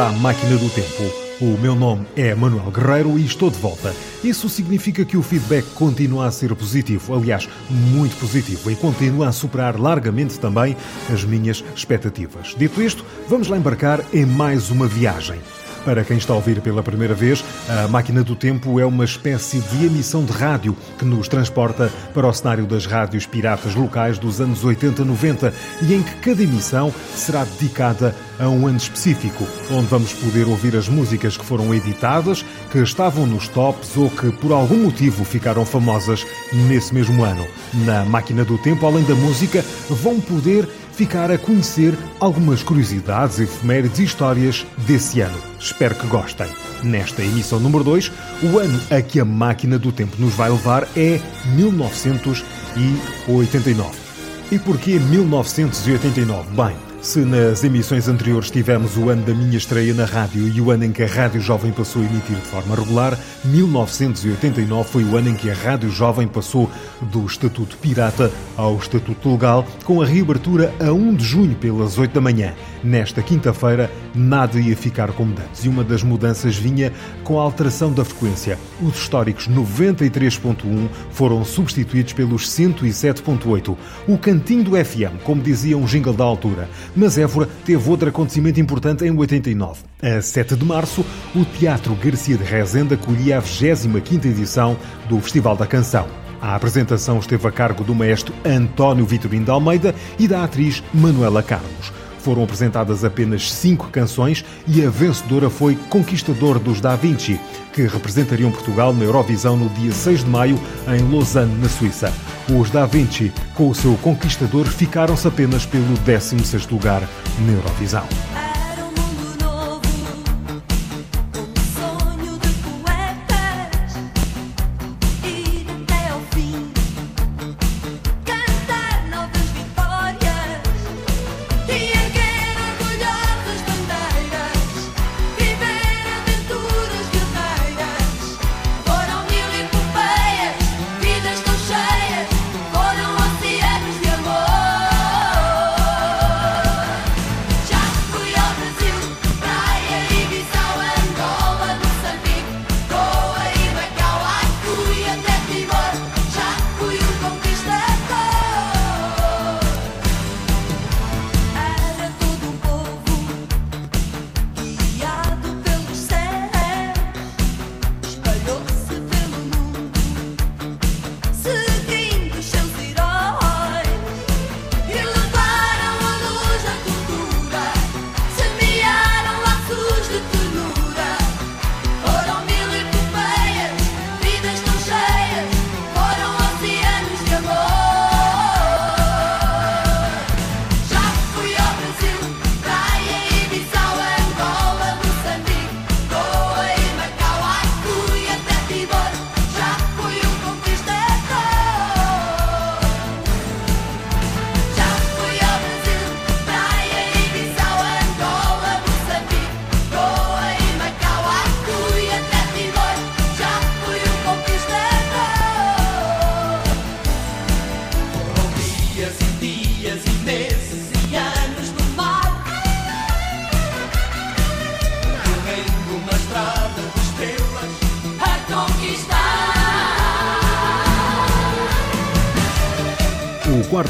à Máquina do Tempo. O meu nome é Manuel Guerreiro e estou de volta. Isso significa que o feedback continua a ser positivo, aliás, muito positivo, e continua a superar largamente também as minhas expectativas. Dito isto, vamos lá embarcar em mais uma viagem. Para quem está a ouvir pela primeira vez, a Máquina do Tempo é uma espécie de emissão de rádio que nos transporta para o cenário das rádios piratas locais dos anos 80-90 e em que cada emissão será dedicada a um ano específico, onde vamos poder ouvir as músicas que foram editadas, que estavam nos tops ou que por algum motivo ficaram famosas nesse mesmo ano. Na Máquina do Tempo, além da música, vão poder ficar a conhecer algumas curiosidades, efemérides e histórias desse ano. Espero que gostem. Nesta emissão número 2, o ano a que a máquina do tempo nos vai levar é 1989. E porquê 1989? Bem, se nas emissões anteriores tivemos o ano da minha estreia na rádio e o ano em que a Rádio Jovem passou a emitir de forma regular, 1989 foi o ano em que a Rádio Jovem passou do Estatuto Pirata ao Estatuto Legal, com a reabertura a 1 de junho pelas 8 da manhã. Nesta quinta-feira, nada ia ficar como antes e uma das mudanças vinha com a alteração da frequência. Os históricos 93.1 foram substituídos pelos 107.8. O cantinho do FM, como dizia um jingle da altura. Mas Évora teve outro acontecimento importante em 89. A 7 de março, o Teatro Garcia de Rezende acolhia a 25ª edição do Festival da Canção. A apresentação esteve a cargo do maestro António Vitorino de Almeida e da atriz Manuela Carlos. Foram apresentadas apenas cinco canções e a vencedora foi Conquistador dos Da Vinci, que representariam Portugal na Eurovisão no dia 6 de maio em Lausanne, na Suíça. Os Da Vinci, com o seu Conquistador, ficaram-se apenas pelo 16º lugar na Eurovisão.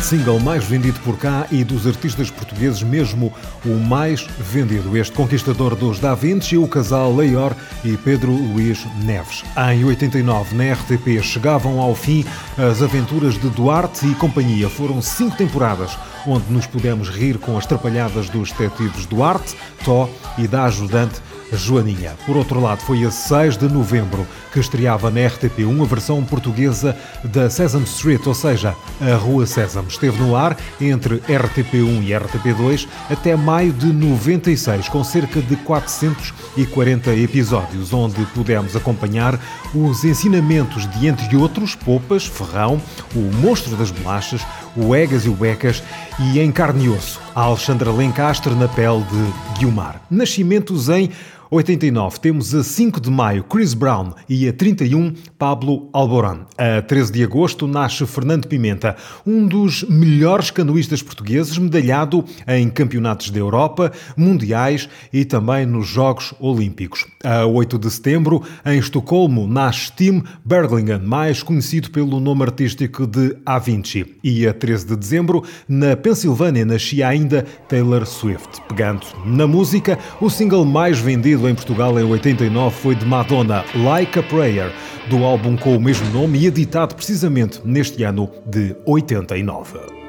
Single mais vendido por cá e dos artistas portugueses, mesmo o mais vendido. Este conquistador dos Da Vinci, o casal Leior e Pedro Luís Neves. Em 89, na RTP, chegavam ao fim as aventuras de Duarte e companhia. Foram cinco temporadas onde nos pudemos rir com as trapalhadas dos detetives Duarte, Tó e da ajudante Joaninha. Por outro lado, foi a 6 de novembro que estreava na RTP1 a versão portuguesa da Sesame Street, ou seja, a Rua Sésamo. Esteve no ar entre RTP1 e RTP2 até maio de 96, com cerca de 440 episódios, onde pudemos acompanhar os ensinamentos de, entre outros, Popas, Ferrão, o Monstro das Bolachas, o Egas e o Becas e em carne e osso, a Alexandra Lencastre na pele de Guilmar. Nascimentos em 89 temos a 5 de maio Chris Brown e a 31 Pablo Alborán. A 13 de agosto nasce Fernando Pimenta, um dos melhores canoístas portugueses, medalhado em campeonatos da Europa, mundiais e também nos Jogos Olímpicos. A 8 de setembro, em Estocolmo, nasce Tim Berglingen, mais conhecido pelo nome artístico de A Vinci. E a 13 de dezembro, na Pensilvânia, nascia ainda Taylor Swift. Pegando na música, o single mais vendido em Portugal em 89 foi de Madonna, Like a Prayer, do álbum com o mesmo nome e editado precisamente neste ano de 89.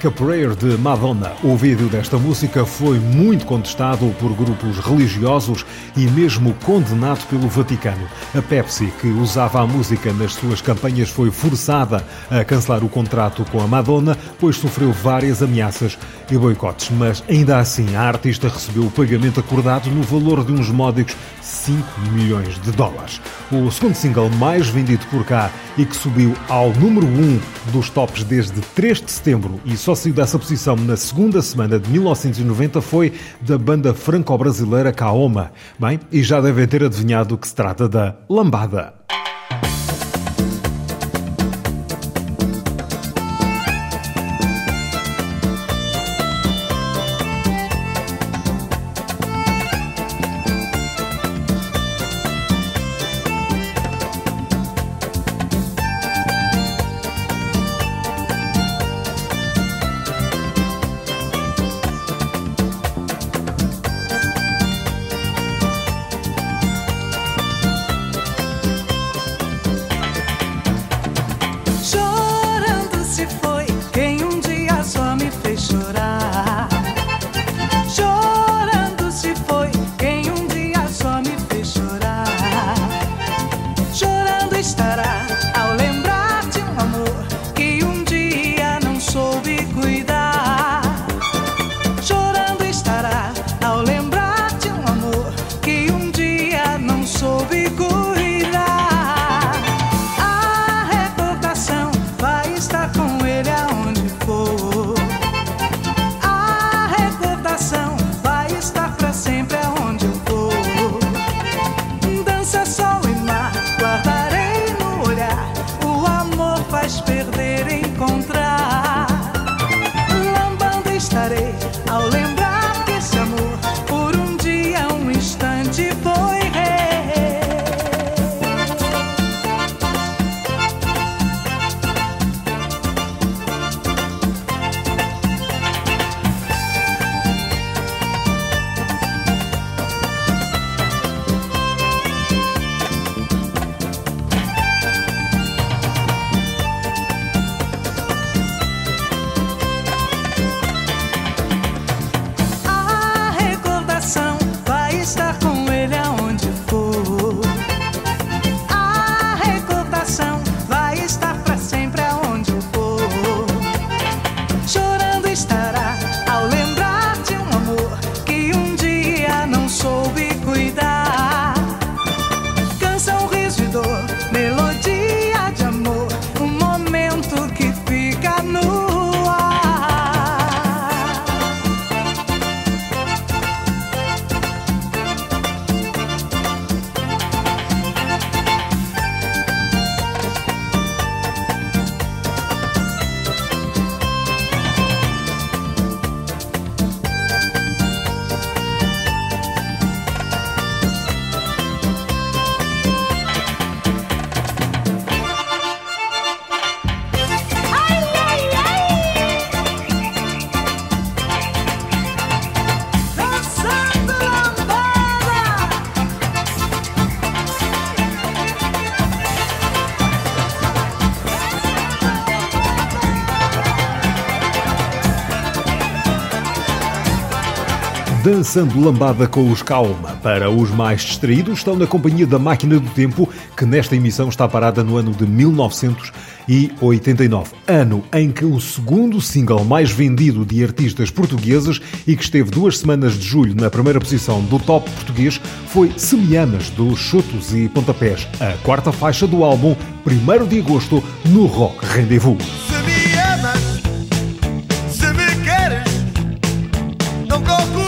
Like a Prayer de Madonna. O vídeo desta música foi muito contestado por grupos religiosos e mesmo condenado pelo Vaticano. A Pepsi, que usava a música nas suas campanhas, foi forçada a cancelar o contrato com a Madonna, pois sofreu várias ameaças e boicotes. Mas ainda assim, a artista recebeu o pagamento acordado no valor de uns módicos 5 milhões de dólares. O segundo single mais vendido por cá e que subiu ao número 1 dos tops desde 3 de setembro e só saiu dessa posição na segunda semana de 1990 foi da banda franco-brasileira Kaoma. Bem, e já devem ter adivinhado que se trata da Lambada. Dançando lambada com os Calma. Para os mais distraídos, estão na companhia da Máquina do Tempo, que nesta emissão está parada no ano de 1989. Ano em que o segundo single mais vendido de artistas portugueses e que esteve duas semanas de julho na primeira posição do top português foi Semianas, dos Chutos e Pontapés, a quarta faixa do álbum 1 de agosto no Rock Rendezvous. Não procures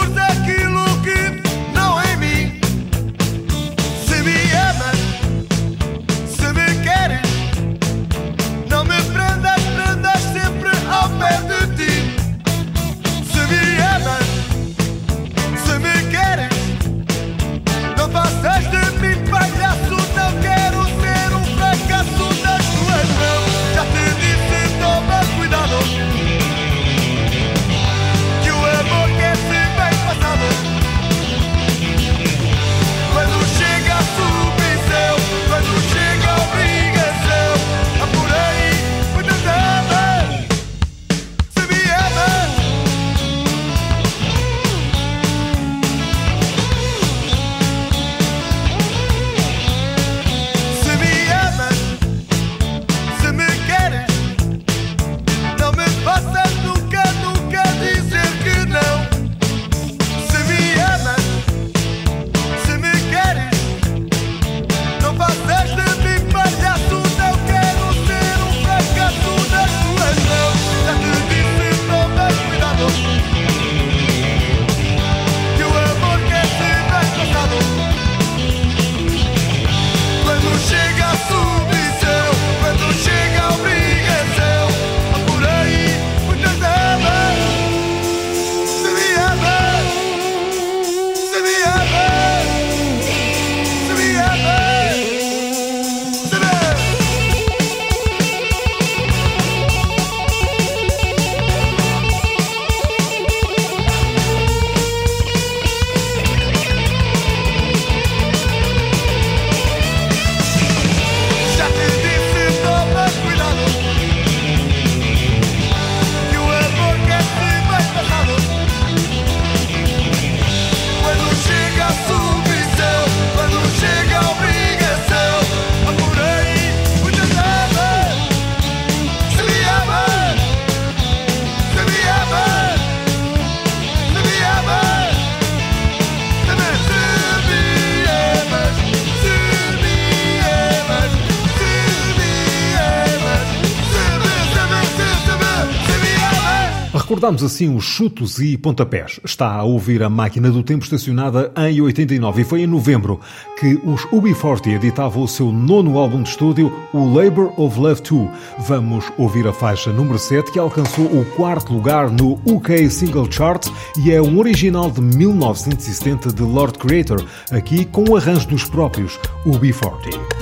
recordamos assim os chutos e pontapés. Está a ouvir a máquina do tempo estacionada em 89 e foi em novembro que os UB40 editavam o seu nono álbum de estúdio, o Labor of Love 2. Vamos ouvir a faixa número 7 que alcançou o quarto lugar no UK Single Chart e é um original de 1970 de Lord Creator, aqui com o arranjo dos próprios UB40.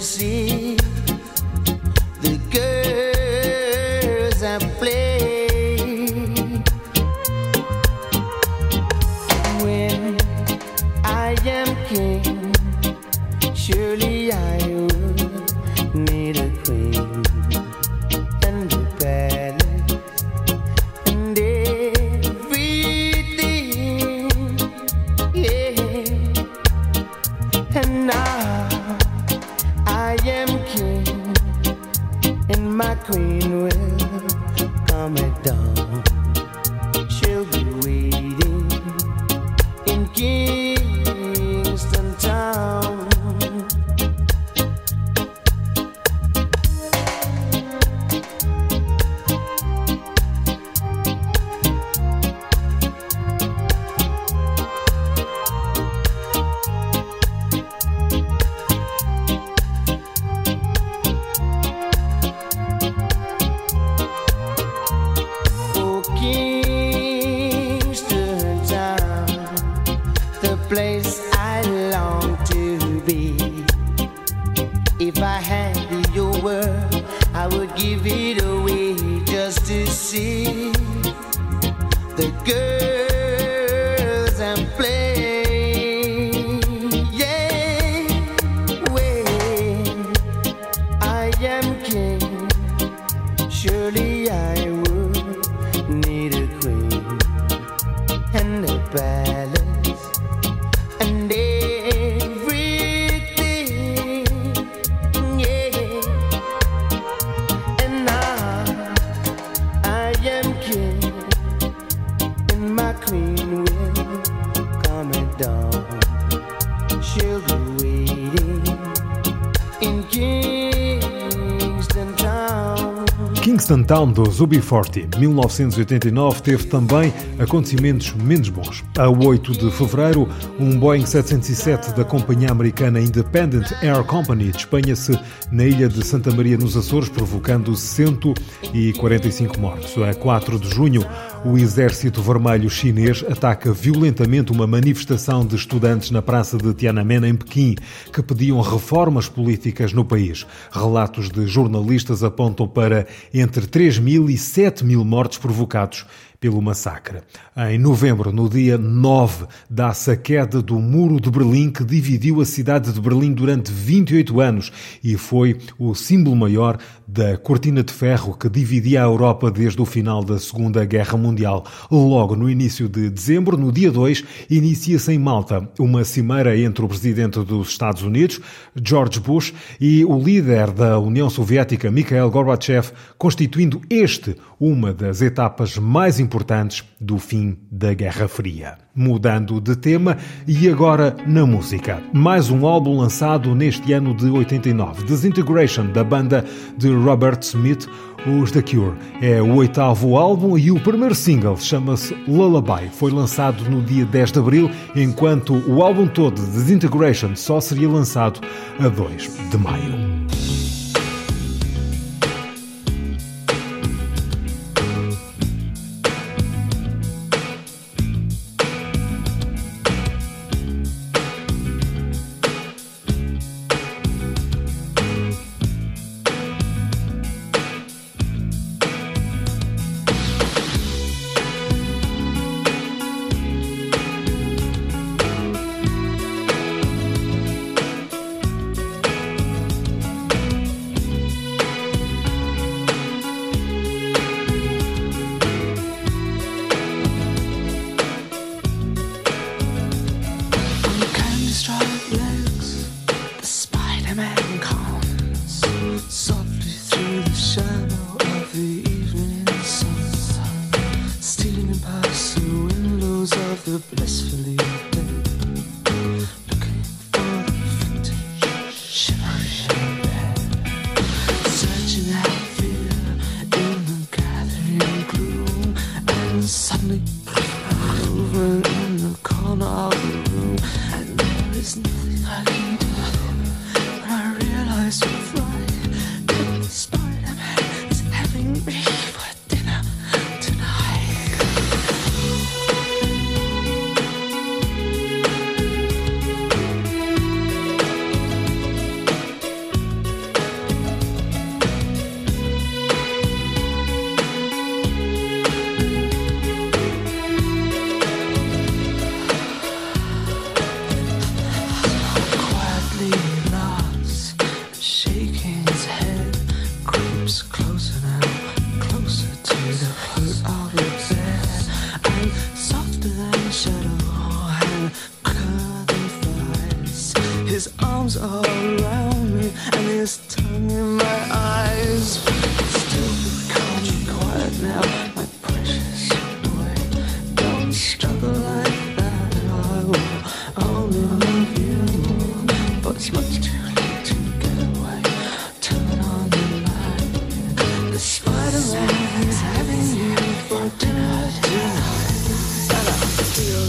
See Town dos UB40, 1989, teve também acontecimentos menos bons. A 8 de fevereiro, um Boeing 707 da companhia americana Independent Air Company despenha-se na ilha de Santa Maria nos Açores, provocando 145 mortos. A 4 de junho, o Exército Vermelho Chinês ataca violentamente uma manifestação de estudantes na praça de Tiananmen, em Pequim, que pediam reformas políticas no país. Relatos de jornalistas apontam para entre 3 mil e 7 mil mortos provocados pelo massacre. Em novembro, no dia 9, dá-se a queda do Muro de Berlim, que dividiu a cidade de Berlim durante 28 anos e foi o símbolo maior da cortina de ferro que dividia a Europa desde o final da Segunda Guerra Mundial. Logo no início de dezembro, no dia 2, inicia-se em Malta uma cimeira entre o presidente dos Estados Unidos, George Bush, e o líder da União Soviética, Mikhail Gorbachev, constituindo este uma das etapas mais importantes do fim da Guerra Fria. Mudando de tema, e agora na música. Mais um álbum lançado neste ano de 89, Disintegration, da banda de Robert Smith, os The Cure. É o oitavo álbum e o primeiro single chama-se Lullaby. Foi lançado no dia 10 de abril, enquanto o álbum todo, Disintegration, só seria lançado a 2 de maio.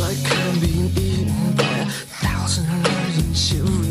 Like I'm being eaten by a thousand raging, shivering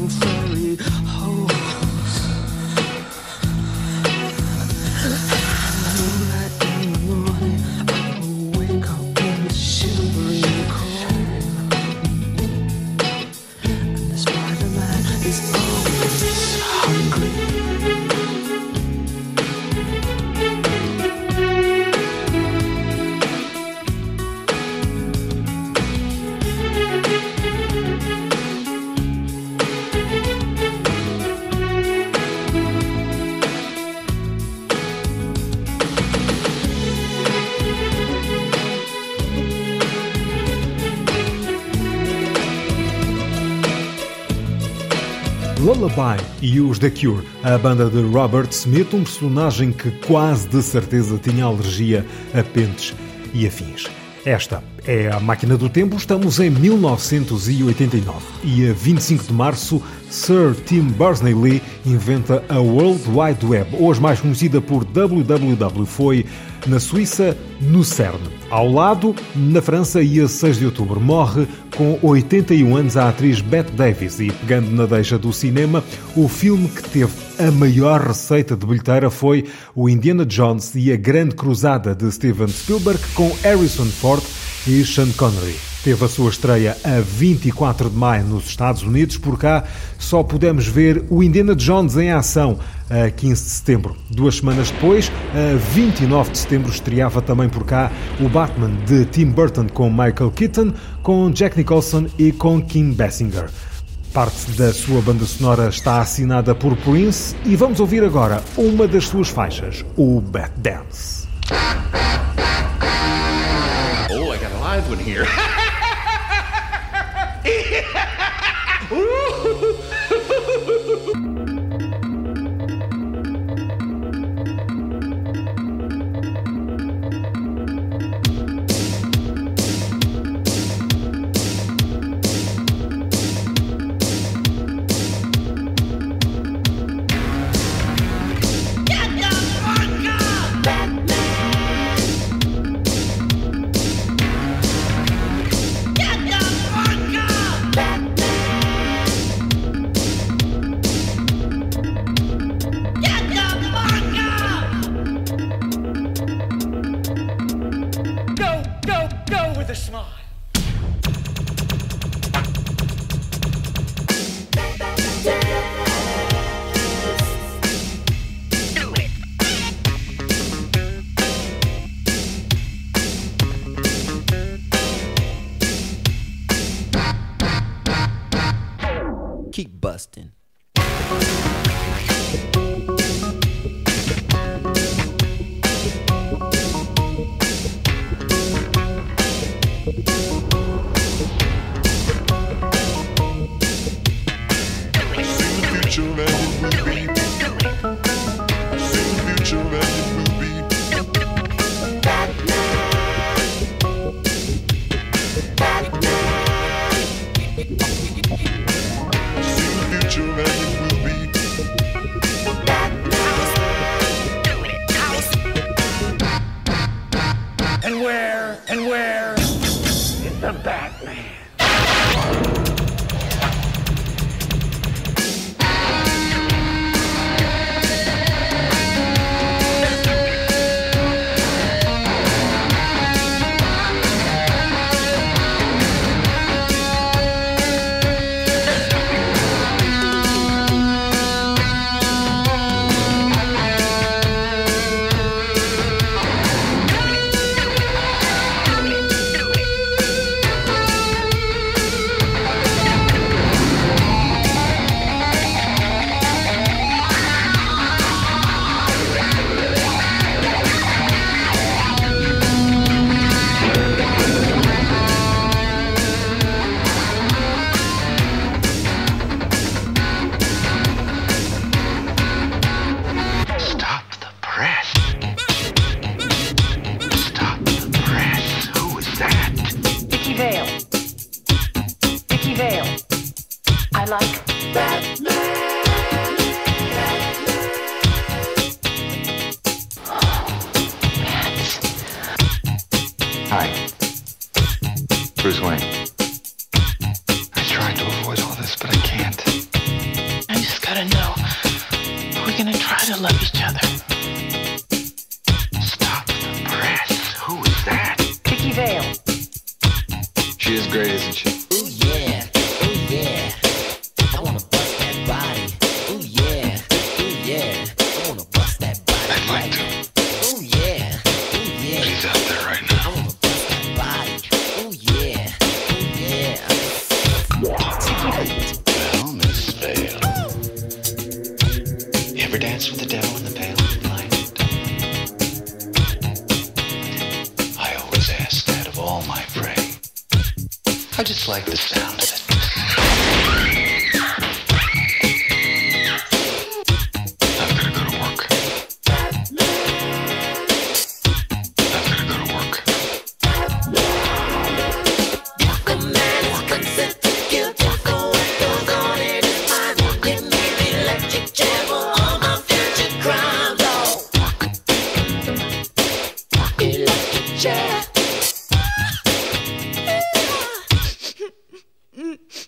os The Cure, a banda de Robert Smith, um personagem que quase de certeza tinha alergia a pentes e afins. Esta é a máquina do tempo, estamos em 1989 e a 25 de março, Sir Tim Berners-Lee inventa a World Wide Web, hoje mais conhecida por WWW, foi na Suíça, no CERN. Ao lado, na França, e a 6 de outubro, morre com 81 anos a atriz Bette Davis e, pegando na deixa do cinema, o filme que teve a maior receita de bilheteira foi o Indiana Jones e a Grande Cruzada de Steven Spielberg com Harrison Ford e Sean Connery. Teve a sua estreia a 24 de maio nos Estados Unidos, por cá só pudemos ver o Indiana Jones em ação a 15 de setembro. Duas semanas depois, a 29 de setembro, estreava também por cá o Batman de Tim Burton com Michael Keaton, com Jack Nicholson e com Kim Basinger. Parte da sua banda sonora está assinada por Prince e vamos ouvir agora uma das suas faixas, o Bat Dance. Oh, I got a live one here. The Batman.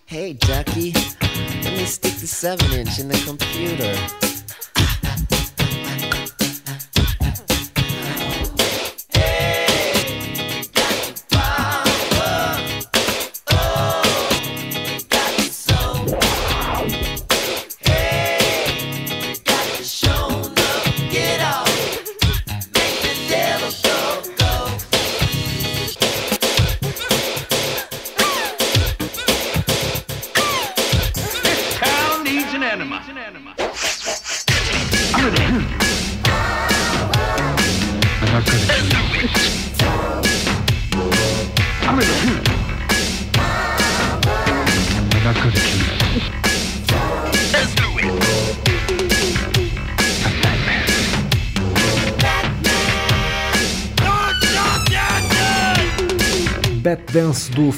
Hey, Ducky. Let me stick the 7 inch in the computer.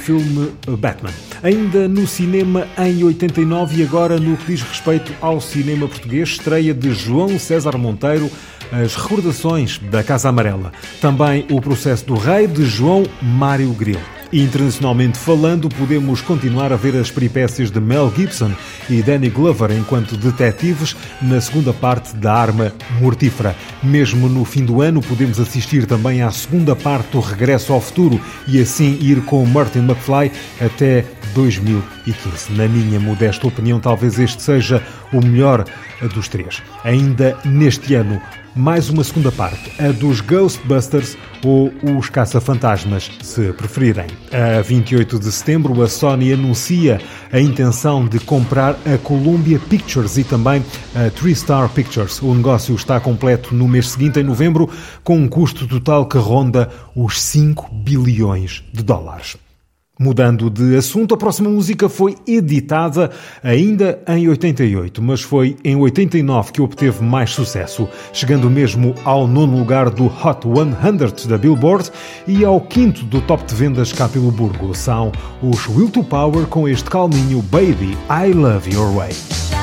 Filme Batman. Ainda no cinema em 89 e agora no que diz respeito ao cinema português, estreia de João César Monteiro, As Recordações da Casa Amarela. Também O Processo do Rei de João Mário Grilo. Internacionalmente falando, podemos continuar a ver as peripécias de Mel Gibson e Danny Glover enquanto detetives na segunda parte da Arma Mortífera. Mesmo no fim do ano, podemos assistir também à segunda parte do Regresso ao Futuro e assim ir com Martin McFly até 2015. Na minha modesta opinião, talvez este seja o melhor dos três. Ainda neste ano, mais uma segunda parte, a dos Ghostbusters ou os Caça-Fantasmas, se preferirem. A 28 de setembro, a Sony anuncia a intenção de comprar a Columbia Pictures e também a Three Star Pictures. O negócio está completo no mês seguinte, em novembro, com um custo total que ronda os 5 bilhões de dólares. Mudando de assunto, a próxima música foi editada ainda em 88, mas foi em 89 que obteve mais sucesso, chegando mesmo ao nono lugar do Hot 100 da Billboard e ao quinto do top de vendas cá pelo Burgo. São os Will to Power com este calminho Baby, I Love Your Way.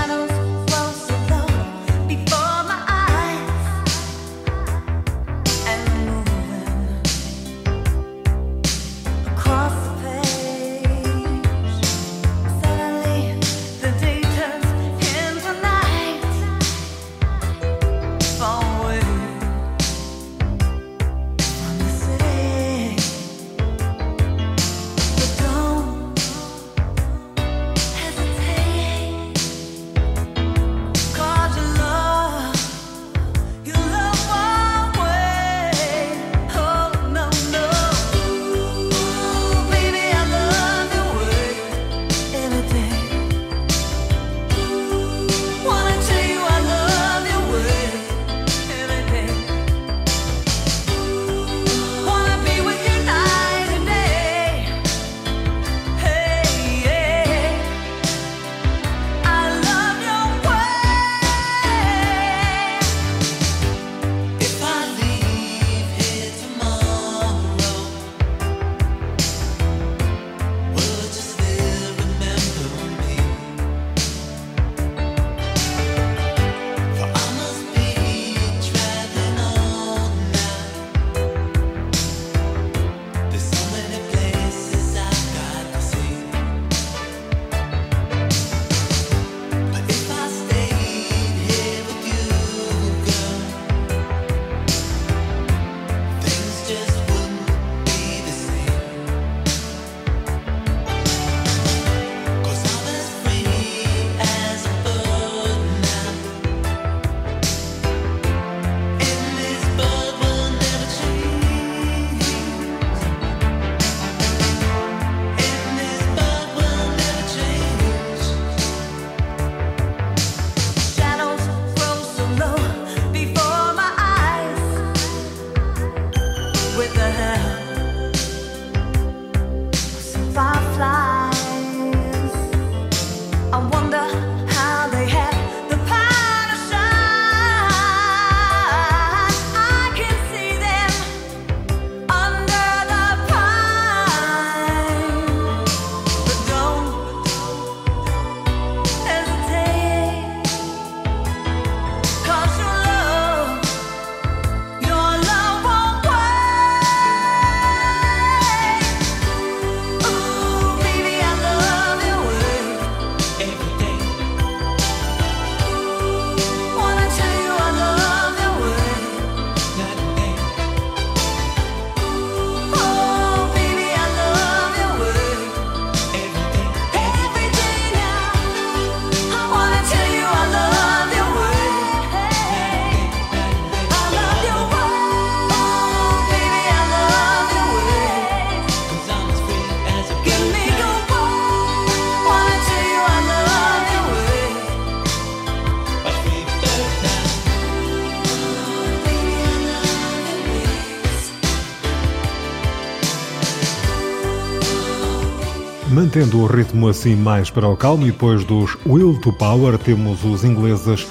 Mantendo o ritmo assim mais para o calmo e depois dos Will to Power temos os ingleses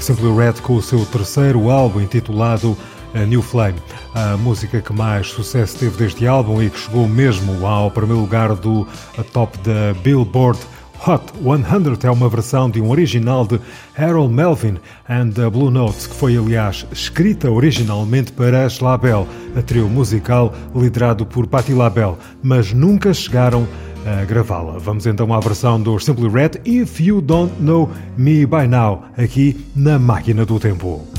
Simply Red com o seu terceiro álbum intitulado a New Flame, a música que mais sucesso teve deste álbum e que chegou mesmo ao primeiro lugar do top da Billboard Hot 100 é uma versão de um original de Harold Melvin and the Blue Notes, que foi, aliás, escrita originalmente para Ash LaBelle, a trio musical liderado por Patti LaBelle, mas nunca chegaram a gravá-la. Vamos então à versão do Simply Red If You Don't Know Me By Now, aqui na Máquina do Tempo.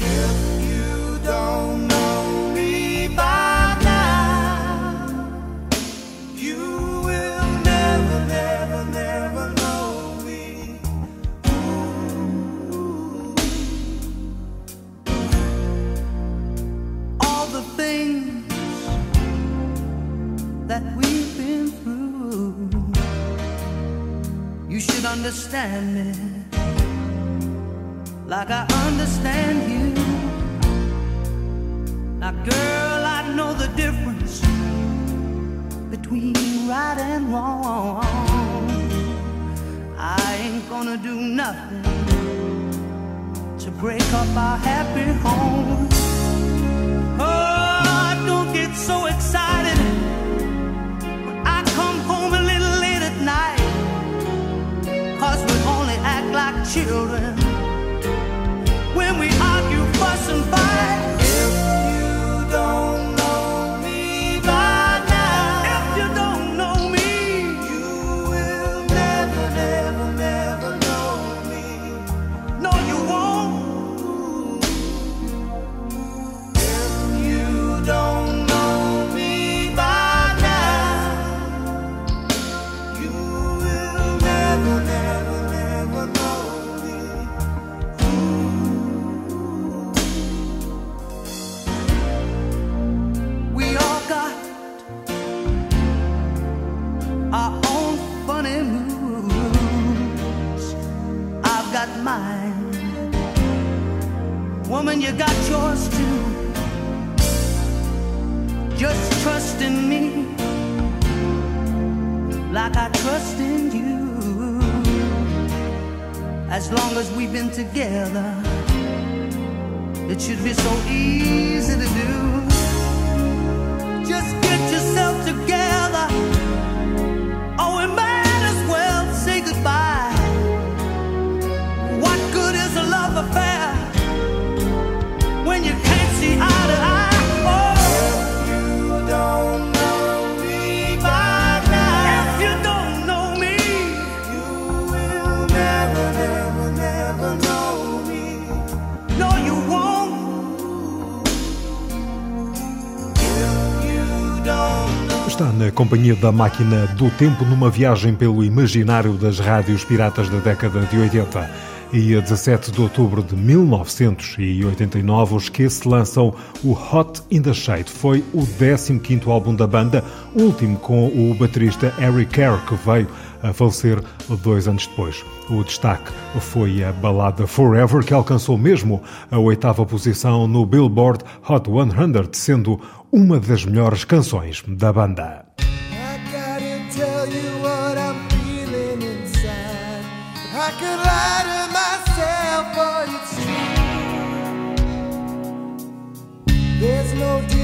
Just trust in me like I trust in you. As long as we've been together, it should be so easy to do. Está na companhia da máquina do tempo numa viagem pelo imaginário das rádios piratas da década de 80. E a 17 de outubro de 1989, os que se lançam o Hot in the Shade. Foi o 15º álbum da banda, último com o baterista Eric Carr, que veio a falecer dois anos depois. O destaque foi a balada Forever, que alcançou mesmo a oitava posição no Billboard Hot 100, sendo uma das melhores canções da banda. I gotta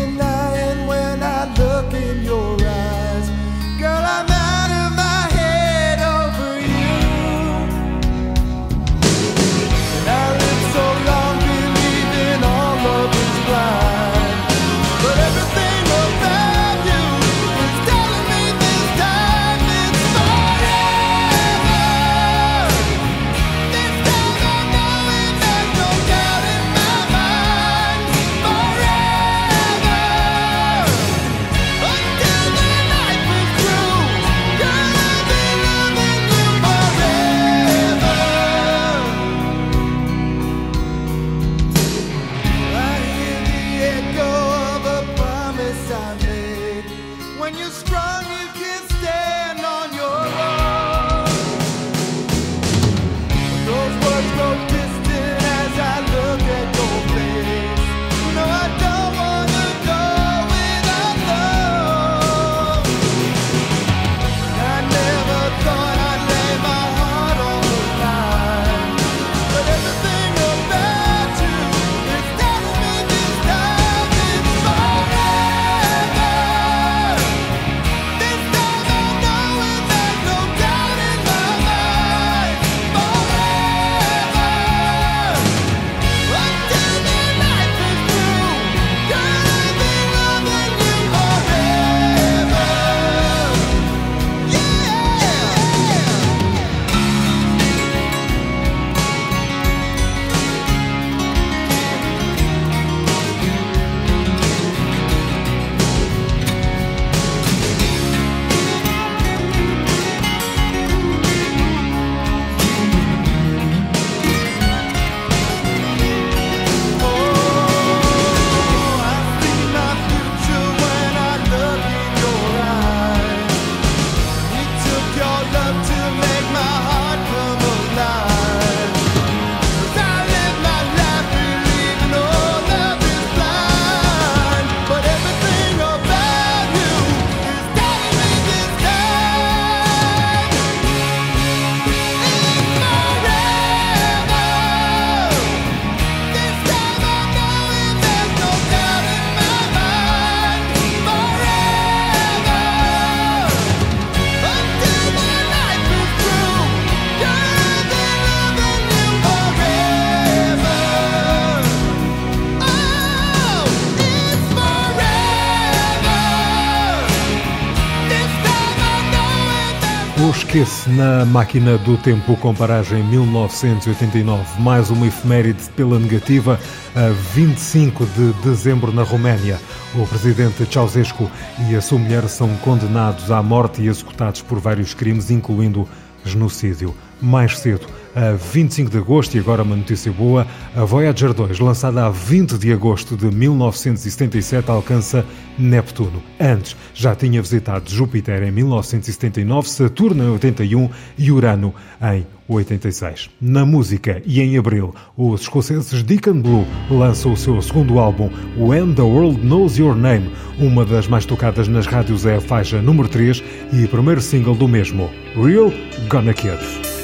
Esquece na Máquina do Tempo com paragem 1989, mais uma efeméride pela negativa, a 25 de dezembro na Roménia. O presidente Ceausescu e a sua mulher são condenados à morte e executados por vários crimes, incluindo genocídio. Mais cedo, a 25 de agosto, e agora uma notícia boa, a Voyager 2, lançada a 20 de agosto de 1977, alcança Neptuno. Antes, já tinha visitado Júpiter em 1979, Saturno em 81 e Urano em 86. Na música e em abril, os escoceses Deacon Blue lançam o seu segundo álbum, When the World Knows Your Name. Uma das mais tocadas nas rádios é a faixa número 3 e primeiro single do mesmo, Real Gonna Kid.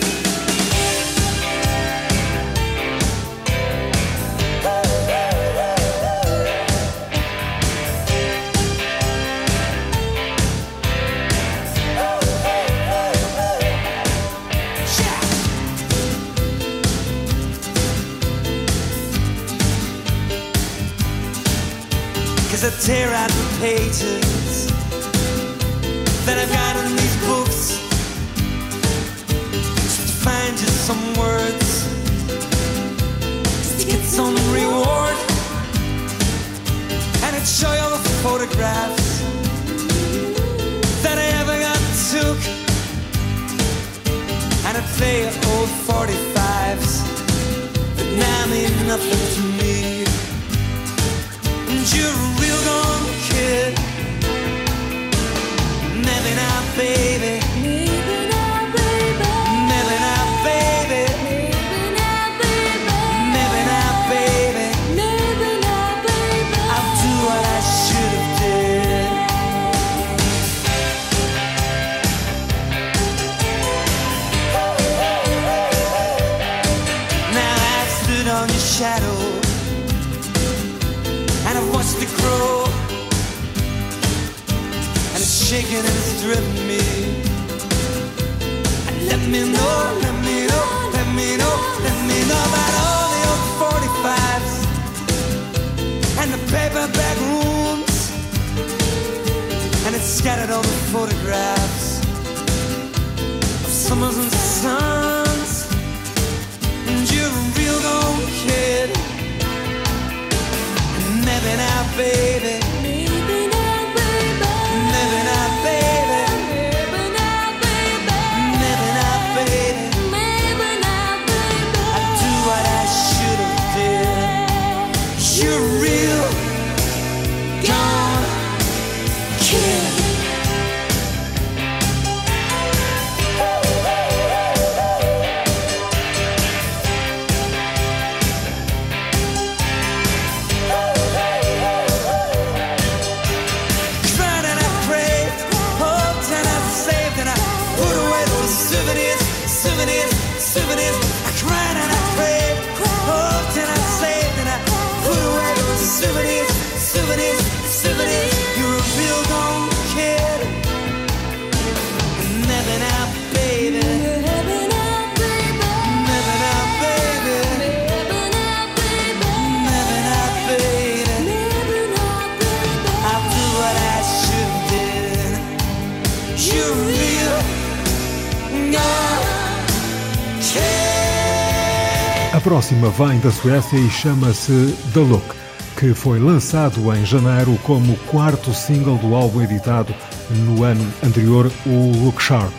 Pages that I've got in these books just to find just some words. Just to get some reward. And I'd show you all the photographs that I ever got took. And I'd play old 45s that now mean nothing to me. And you're a real gone kid. Maybe not, baby. It's and driven me. And let me know, let me know, let me know, let me know about all the old 45s and the paperback rooms. And it's scattered the photographs of summers and suns. And you're a real gone kid. Maybe not, baby. Próxima vem da Suécia e chama-se The Look, que foi lançado em janeiro como quarto single do álbum editado no ano anterior, o Look Sharp.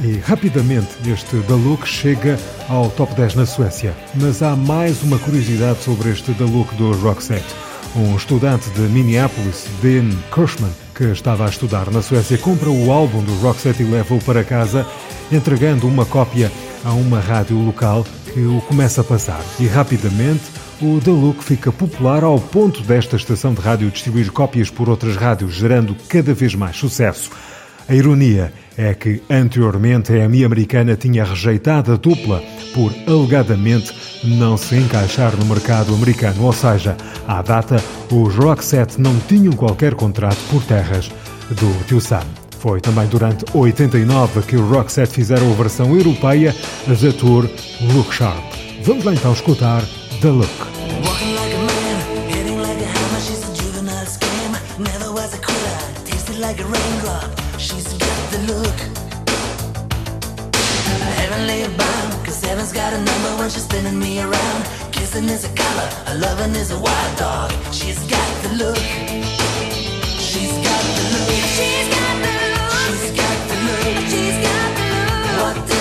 E rapidamente este The Look chega ao top 10 na Suécia. Mas há mais uma curiosidade sobre este The Look do Roxette. Um estudante de Minneapolis, Dean Kirschman, que estava a estudar na Suécia, compra o álbum do Roxette e leva-o para casa, entregando uma cópia a uma rádio local que o começa a passar. E rapidamente o The Look fica popular ao ponto desta estação de rádio distribuir cópias por outras rádios, gerando cada vez mais sucesso. A ironia é que anteriormente a EMI americana tinha rejeitado a dupla por alegadamente não se encaixar no mercado americano, ou seja, à data os Roxette não tinham qualquer contrato por terras do Tio Sam. Foi também durante 89 que o Roxette fizeram a versão europeia da tour Look Sharp. Vamos lá então escutar The Look. Is a color, a loving is a wild dog. She's got the look. She's got the look. She's got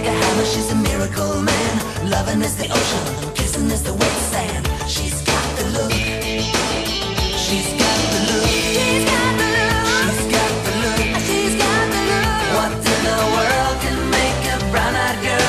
like a hammer. She's a miracle man. Loving is the ocean, kissing is the wet sand. She's got the look. She's got the look. She's got the look. She's got the look. She's got the look. What in the world can make a brown-eyed girl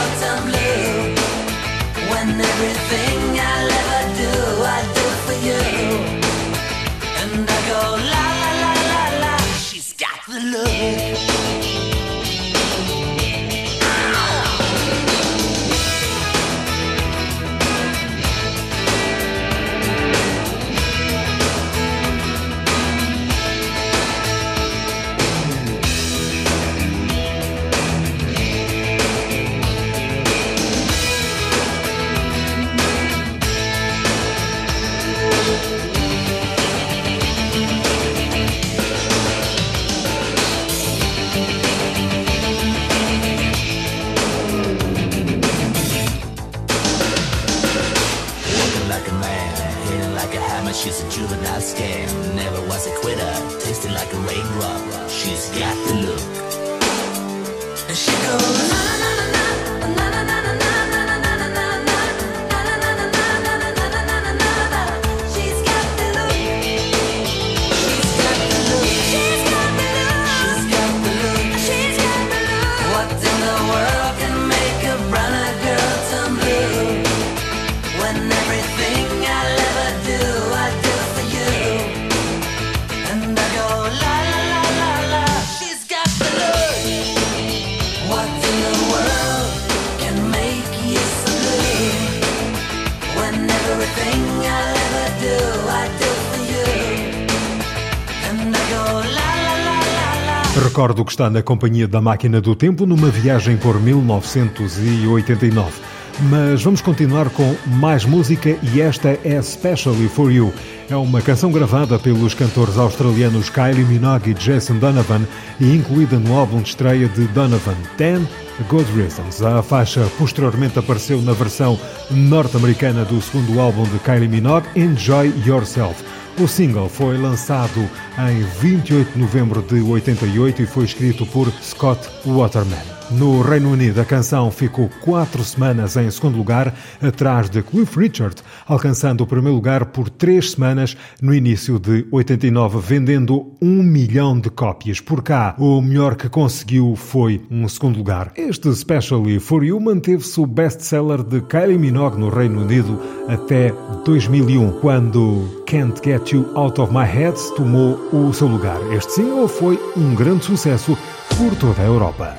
scam. Recordo que está na companhia da Máquina do Tempo numa viagem por 1989. Mas vamos continuar com mais música e esta é Especially for You. É uma canção gravada pelos cantores australianos Kylie Minogue e Jason Donovan e incluída no álbum de estreia de Donovan, 10 Good Reasons. A faixa posteriormente apareceu na versão norte-americana do segundo álbum de Kylie Minogue, Enjoy Yourself. O single foi lançado em 28 de novembro de 88 e foi escrito por Scott Waterman. No Reino Unido, a canção ficou quatro semanas em segundo lugar, atrás de Cliff Richard, alcançando o primeiro lugar por três semanas no início de 89, vendendo um milhão de cópias. Por cá, o melhor que conseguiu foi um segundo lugar. Este Especially For You manteve-se o best-seller de Kylie Minogue no Reino Unido até 2001, quando Can't Get You Out of My Head tomou o seu lugar. Este single foi um grande sucesso por toda a Europa.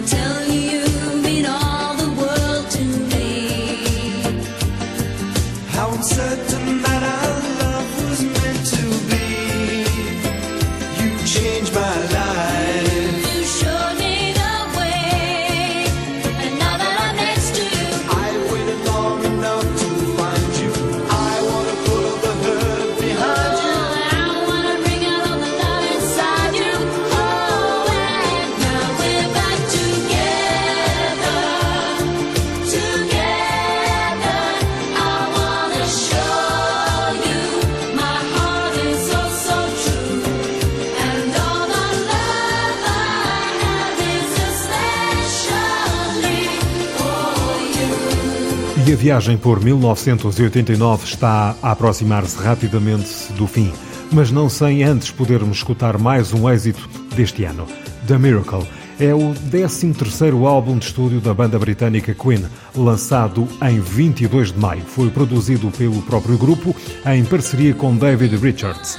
I tell you viagem por 1989 está a aproximar-se rapidamente do fim, mas não sem antes podermos escutar mais um êxito deste ano. The Miracle é o 13º álbum de estúdio da banda britânica Queen, lançado em 22 de maio. Foi produzido pelo próprio grupo em parceria com David Richards.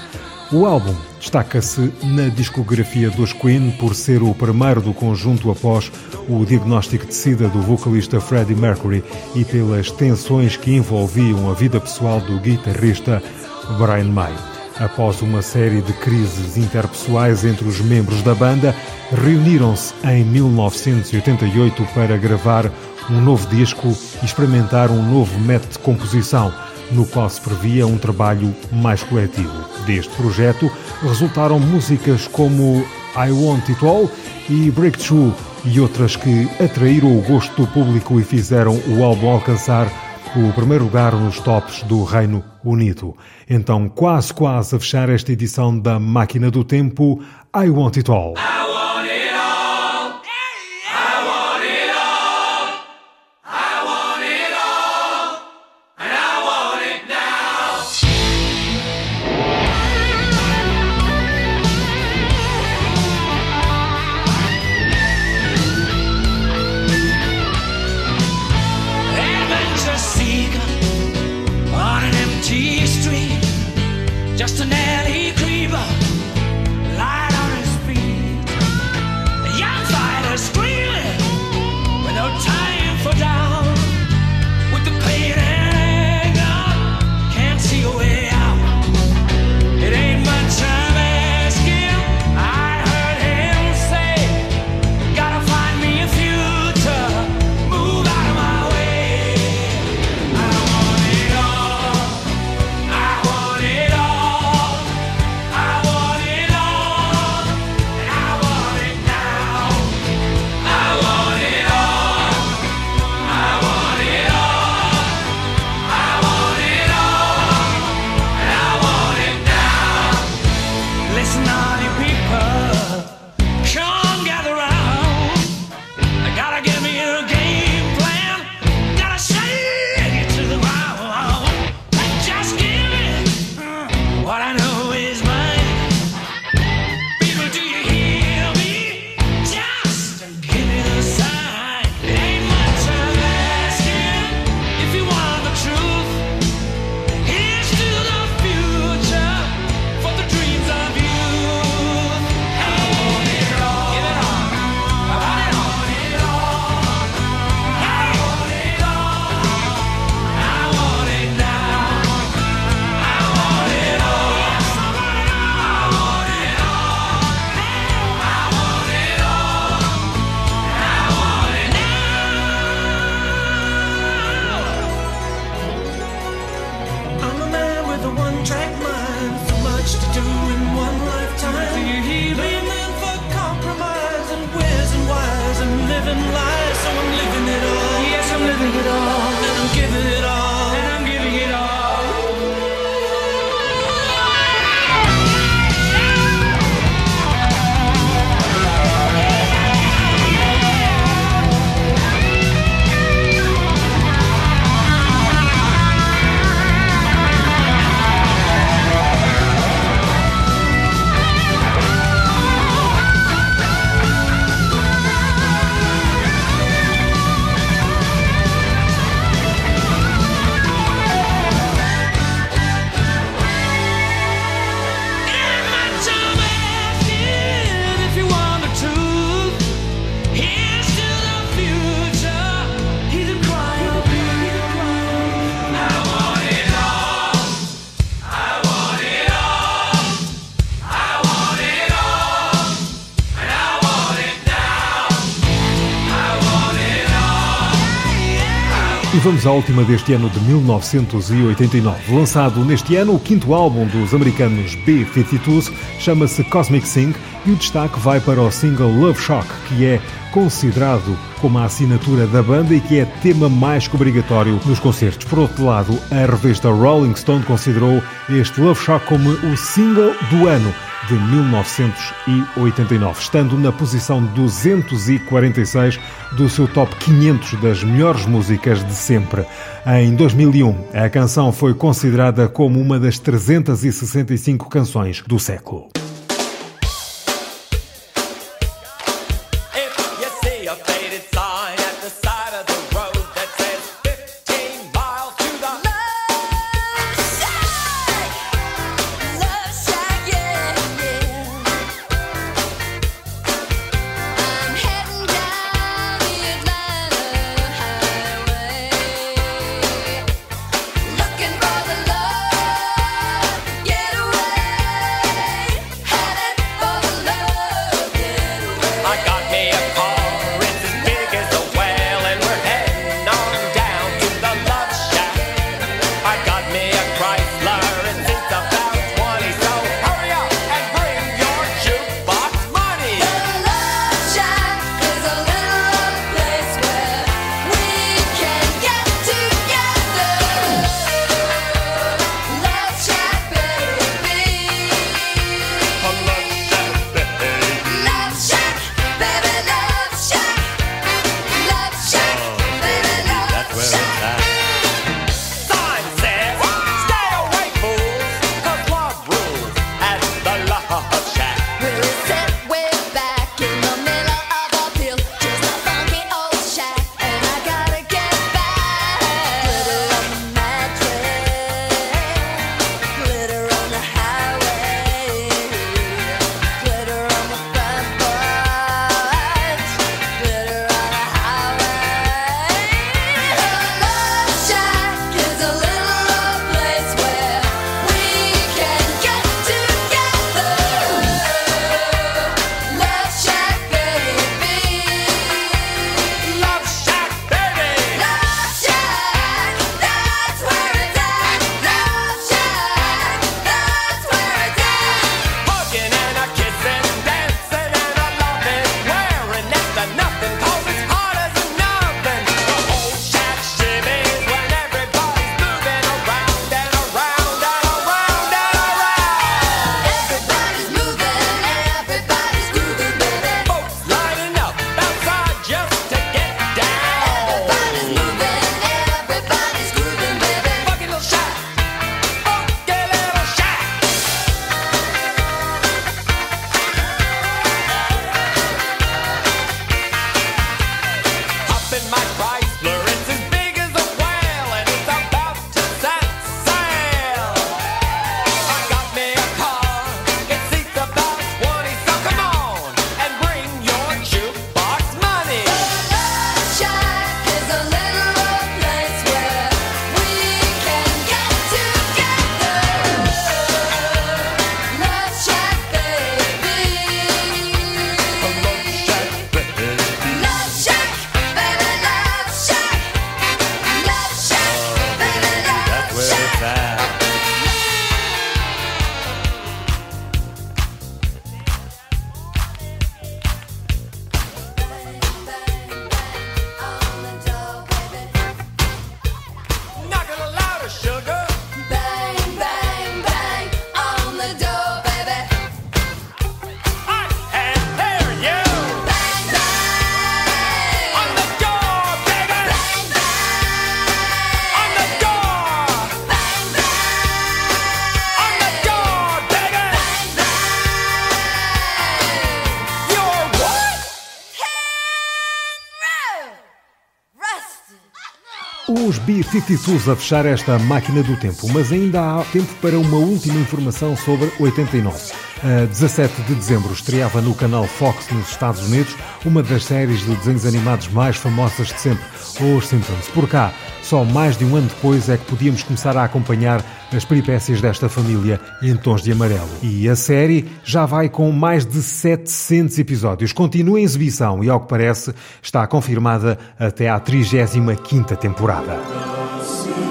O álbum destaca-se na discografia dos Queen por ser o primeiro do conjunto após o diagnóstico de sida do vocalista Freddie Mercury e pelas tensões que envolviam a vida pessoal do guitarrista Brian May. Após uma série de crises interpessoais entre os membros da banda, reuniram-se em 1988 para gravar um novo disco e experimentar um novo método de composição no qual se previa um trabalho mais coletivo. Deste projeto resultaram músicas como I Want It All e Breakthrough e outras que atraíram o gosto do público e fizeram o álbum alcançar o primeiro lugar nos tops do Reino Unido. Então, quase quase a fechar esta edição da Máquina do Tempo, I Want It All. a última deste ano de 1989. Lançado neste ano, o quinto álbum dos americanos B-52 chama-se Cosmic Sync e o destaque vai para o single Love Shock, que é considerado como a assinatura da banda e que é tema mais que obrigatório nos concertos. Por outro lado, a revista Rolling Stone considerou este Love Shock como o single do ano de 1989, estando na posição 246 do seu top 500 das melhores músicas de sempre. Em 2001, a canção foi considerada como uma das 365 canções do século. Titi Souza fechar esta máquina do tempo, mas ainda há tempo para uma última informação sobre 89. A 17 de dezembro estreava no canal Fox nos Estados Unidos uma das séries de desenhos animados mais famosas de sempre, Os Simpsons. Por cá, só mais de um ano depois é que podíamos começar a acompanhar as peripécias desta família em tons de amarelo. E a série já vai com mais de 700 episódios. Continua em exibição e, ao que parece, está confirmada até à 35ª temporada. E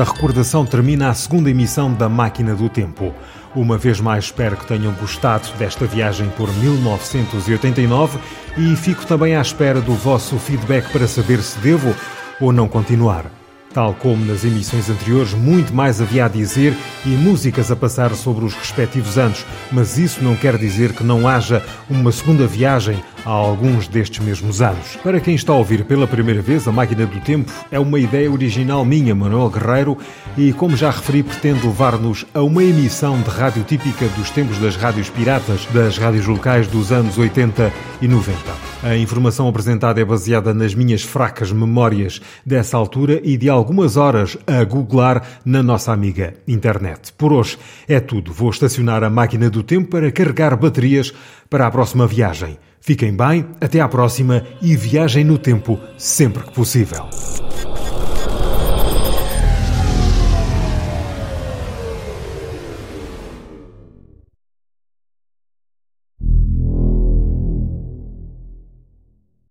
esta recordação termina a segunda emissão da Máquina do Tempo. Uma vez mais espero que tenham gostado desta viagem por 1989 e fico também à espera do vosso feedback para saber se devo ou não continuar. Tal como nas emissões anteriores, muito mais havia a dizer e músicas a passar sobre os respectivos anos, mas isso não quer dizer que não haja uma segunda viagem a alguns destes mesmos anos. Para quem está a ouvir pela primeira vez, a Máquina do Tempo é uma ideia original minha, Manuel Guerreiro, e como já referi, pretende levar-nos a uma emissão de rádio típica dos tempos das rádios piratas, das rádios locais dos anos 80 e 90. A informação apresentada é baseada nas minhas fracas memórias dessa altura e de algumas horas a googlar na nossa amiga internet. Por hoje é tudo. Vou estacionar a máquina do tempo para carregar baterias para a próxima viagem. Fiquem bem, até à próxima e viajem no tempo sempre que possível.